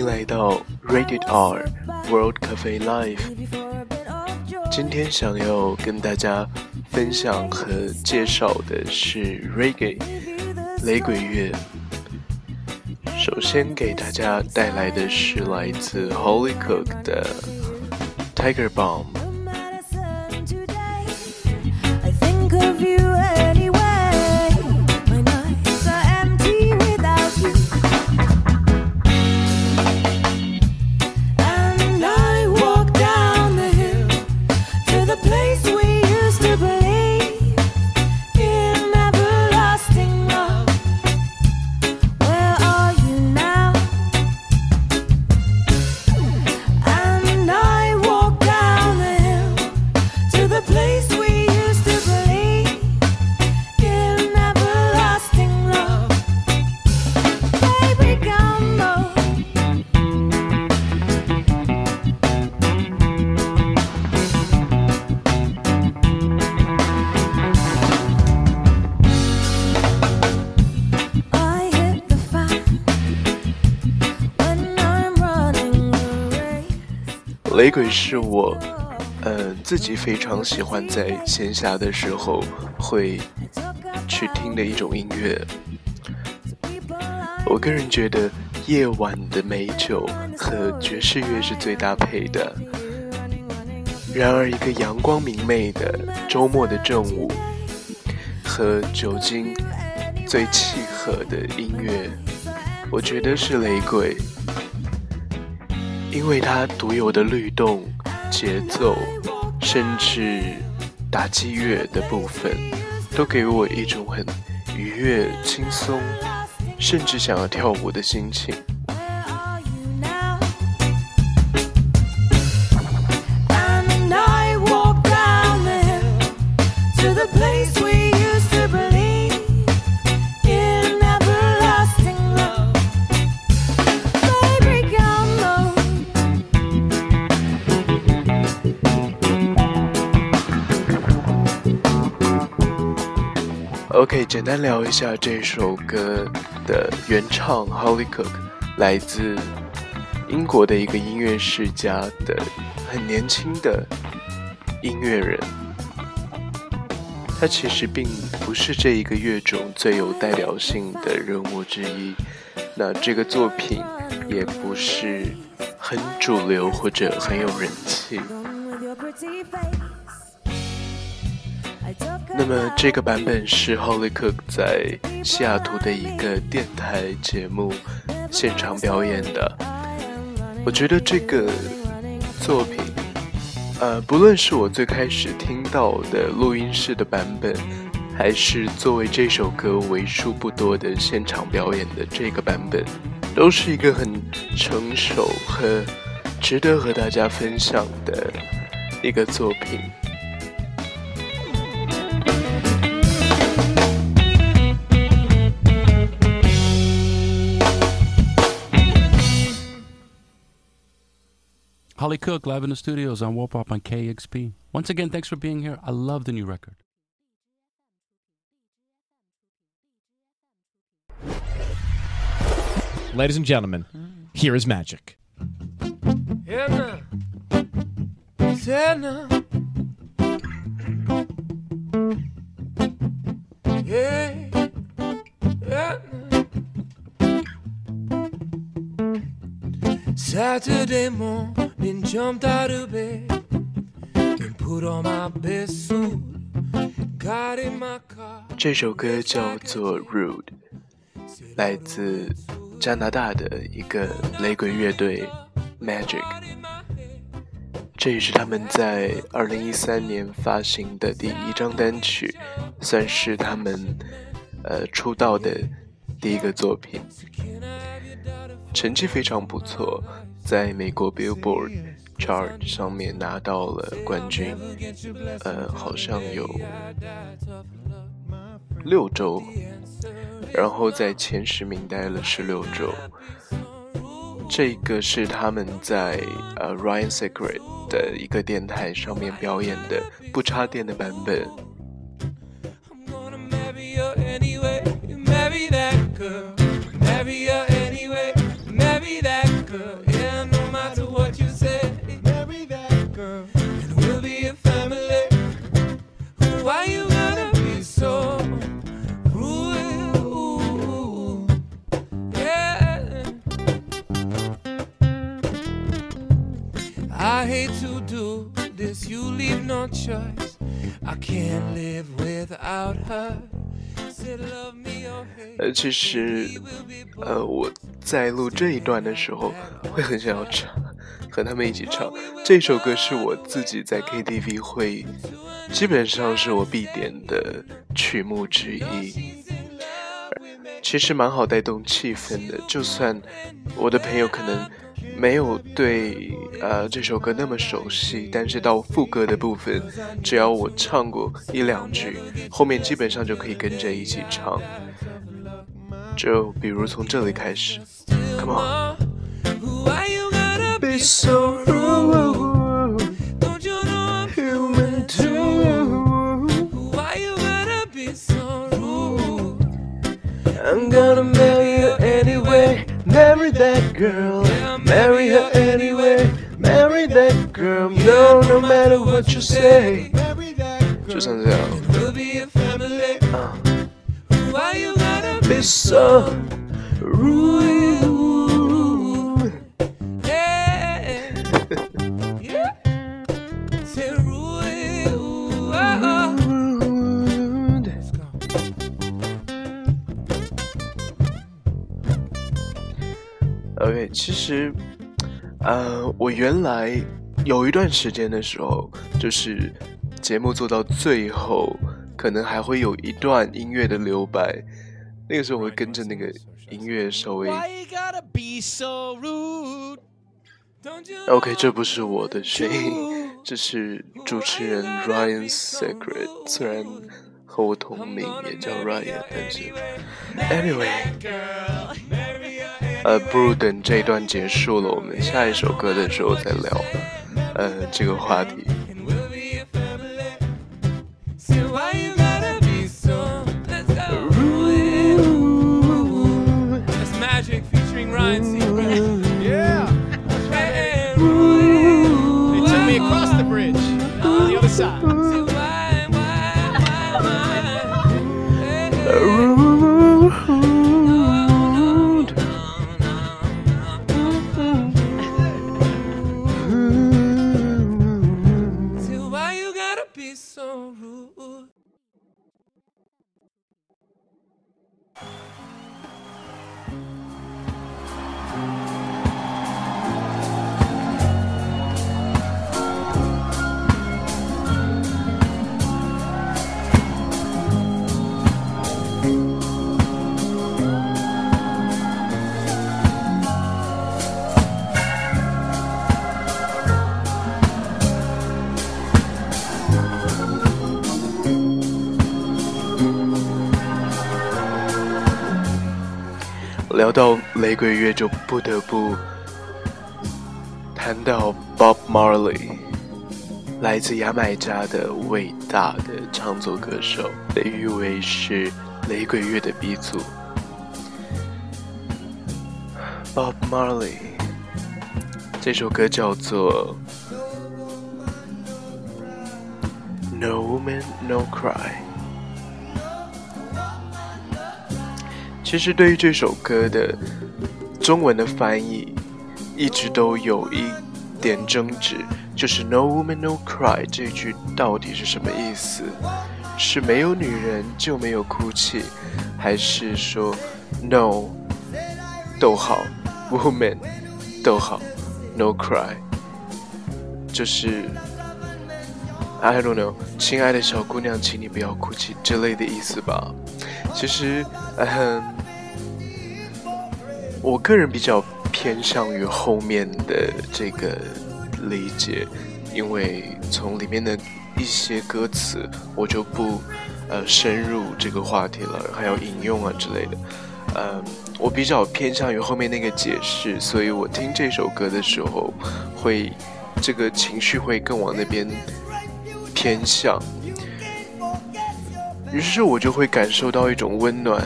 欢迎来到 Rated R World Cafe Live。今天想要跟大家分享和介绍的是 Reggae 雷鬼乐。首先给大家带来的是来自 Holy Cook 的 Tiger Bomb。雷鬼是我，嗯，自己非常喜欢在闲暇的时候会去听的一种音乐。我个人觉得夜晚的美酒和爵士乐是最搭配的。然而，一个阳光明媚的周末的正午，和酒精最契合的音乐，我觉得是雷鬼。因为它独有的律动、节奏，甚至打击乐的部分，都给我一种很愉悦、轻松，甚至想要跳舞的心情。简单聊一下这首歌的原唱 Holly Cook，来自英国的一个音乐世家的很年轻的音乐人。他其实并不是这一个乐种最有代表性的人物之一，那这个作品也不是很主流或者很有人气。那么这个版本是 Holy Cook 在西雅图的一个电台节目现场表演的。我觉得这个作品，呃，不论是我最开始听到的录音室的版本，还是作为这首歌为数不多的现场表演的这个版本，都是一个很成熟和值得和大家分享的一个作品。Holly Cook live in the studios on Warp Up on KXP. Once again, thanks for being here. I love the new record. Ladies and gentlemen, here is magic. Saturday morning, jumped out of bed and put on my best suit. 这首歌叫做《Rude》，来自加拿大的一个雷鬼乐队 Magic。这也是他们在二零一三年发行的第一张单曲，算是他们呃出道的第一个作品。成绩非常不错，在美国 Billboard chart 上面拿到了冠军，呃，好像有六周，然后在前十名待了十六周。这个是他们在呃 Ryan Secret 的一个电台上面表演的不插电的版本。To do this, you leave no choice. I can't live without her. 呃，其实，呃，我在录这一段的时候，会很想要唱，和他们一起唱。这首歌是我自己在 KTV 会，基本上是我必点的曲目之一。其实蛮好带动气氛的，就算我的朋友可能没有对呃这首歌那么熟悉，但是到副歌的部分，只要我唱过一两句，后面基本上就可以跟着一起唱。就比如从这里开始，Come on。Why you gotta be so rude, Don't you know I'm human too. Why you gotta be so rude? I'm gonna marry her anyway. Marry that girl. Marry her anyway. Marry that girl. No, no matter what you say. Just on the. We'll be a family. Uh. Why you gotta be so rude? 其实，呃，我原来有一段时间的时候，就是节目做到最后，可能还会有一段音乐的留白，那个时候我会跟着那个音乐稍微。OK，这不是我的声音，这是主持人 Ryan Secret，虽然和我同名，也叫 Ryan，但是 Anyway，呃，不如等这一段结束了，我们下一首歌的时候再聊，呃，这个话题。聊到雷鬼乐，就不得不谈到 Bob Marley，来自牙买加的伟大的唱作歌手，被誉为是雷鬼乐的鼻祖。Bob Marley 这首歌叫做《No Woman No Cry》。其实对于这首歌的中文的翻译，一直都有一点争执，就是 “No woman no cry” 这句到底是什么意思？是没有女人就没有哭泣，还是说 “No” 逗号 “woman” 逗号 “no cry”？就是 I don't know，亲爱的小姑娘，请你不要哭泣之类的意思吧。其实，嗯，我个人比较偏向于后面的这个理解，因为从里面的一些歌词，我就不呃深入这个话题了，还有引用啊之类的。嗯，我比较偏向于后面那个解释，所以我听这首歌的时候，会这个情绪会更往那边偏向。于是我就会感受到一种温暖，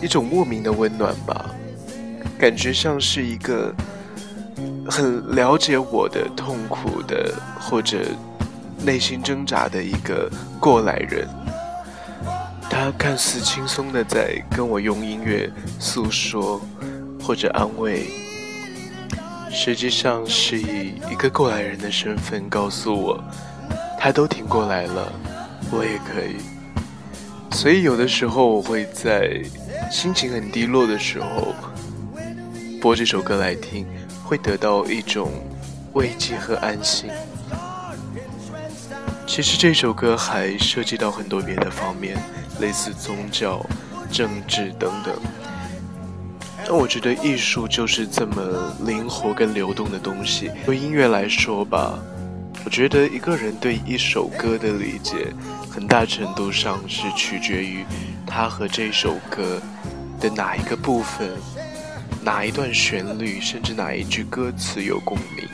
一种莫名的温暖吧，感觉像是一个很了解我的痛苦的或者内心挣扎的一个过来人。他看似轻松的在跟我用音乐诉说或者安慰，实际上是以一个过来人的身份告诉我，他都挺过来了，我也可以。所以有的时候我会在心情很低落的时候播这首歌来听，会得到一种慰藉和安心。其实这首歌还涉及到很多别的方面。类似宗教、政治等等，但我觉得艺术就是这么灵活跟流动的东西。对音乐来说吧，我觉得一个人对一首歌的理解，很大程度上是取决于他和这首歌的哪一个部分、哪一段旋律，甚至哪一句歌词有共鸣。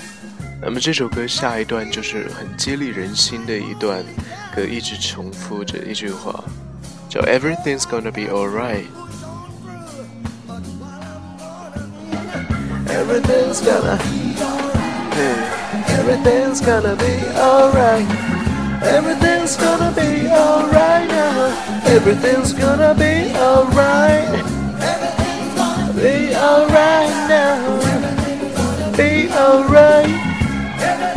那么这首歌下一段就是很激励人心的一段歌，一直重复着一句话。So everything's gonna be alright. Everything's gonna, hey, everything's gonna be alright. Everything's gonna be alright now. Everything's gonna be alright. Be alright now. Be alright.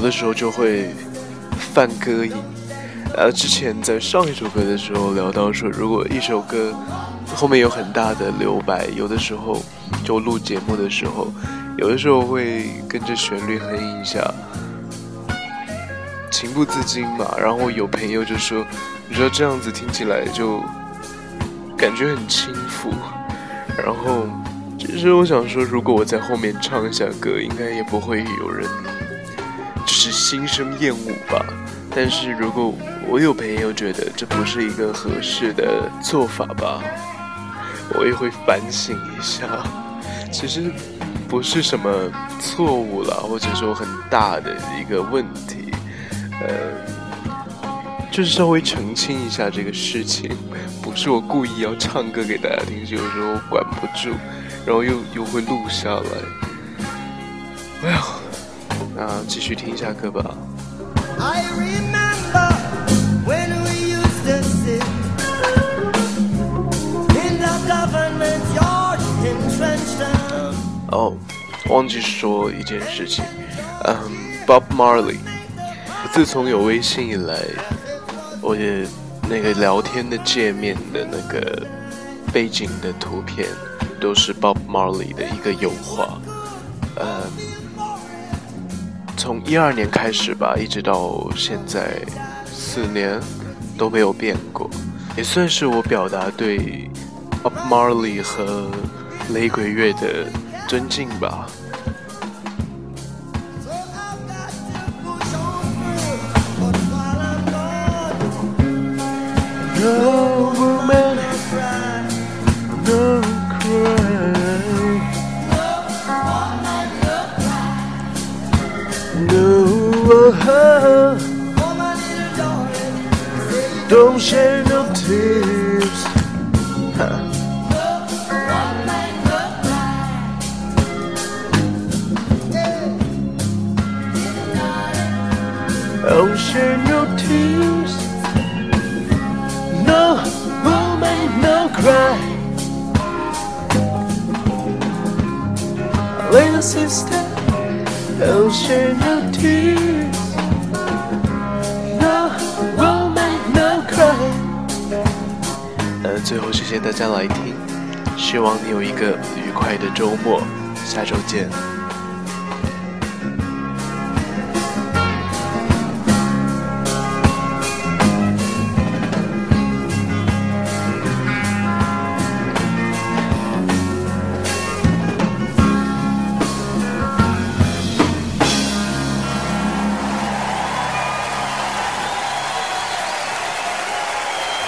有的时候就会犯歌瘾。呃，之前在上一首歌的时候聊到说，如果一首歌后面有很大的留白，有的时候就录节目的时候，有的时候会跟着旋律哼一下。情不自禁嘛，然后有朋友就说：“你说这样子听起来就感觉很轻浮。”然后其实我想说，如果我在后面唱一下歌，应该也不会有人是心生厌恶吧。但是如果我有朋友觉得这不是一个合适的做法吧，我也会反省一下。其实不是什么错误了，或者说很大的一个问题。呃，就是稍微澄清一下这个事情，不是我故意要唱歌给大家听，是有时候管不住，然后又又会录下来。哎呀，那继续听一下歌吧。哦，忘记说一件事情，嗯，Bob Marley。自从有微信以来，我的那个聊天的界面的那个背景的图片都是 Bob Marley 的一个油画。嗯，从一二年开始吧，一直到现在四年都没有变过，也算是我表达对 Bob Marley 和雷鬼乐的尊敬吧。Don't shed no tears. Don't shed no tears. cry. Little sister, don't shed no tears. No woman, no. 呃，最后谢谢大家来听，希望你有一个愉快的周末，下周见。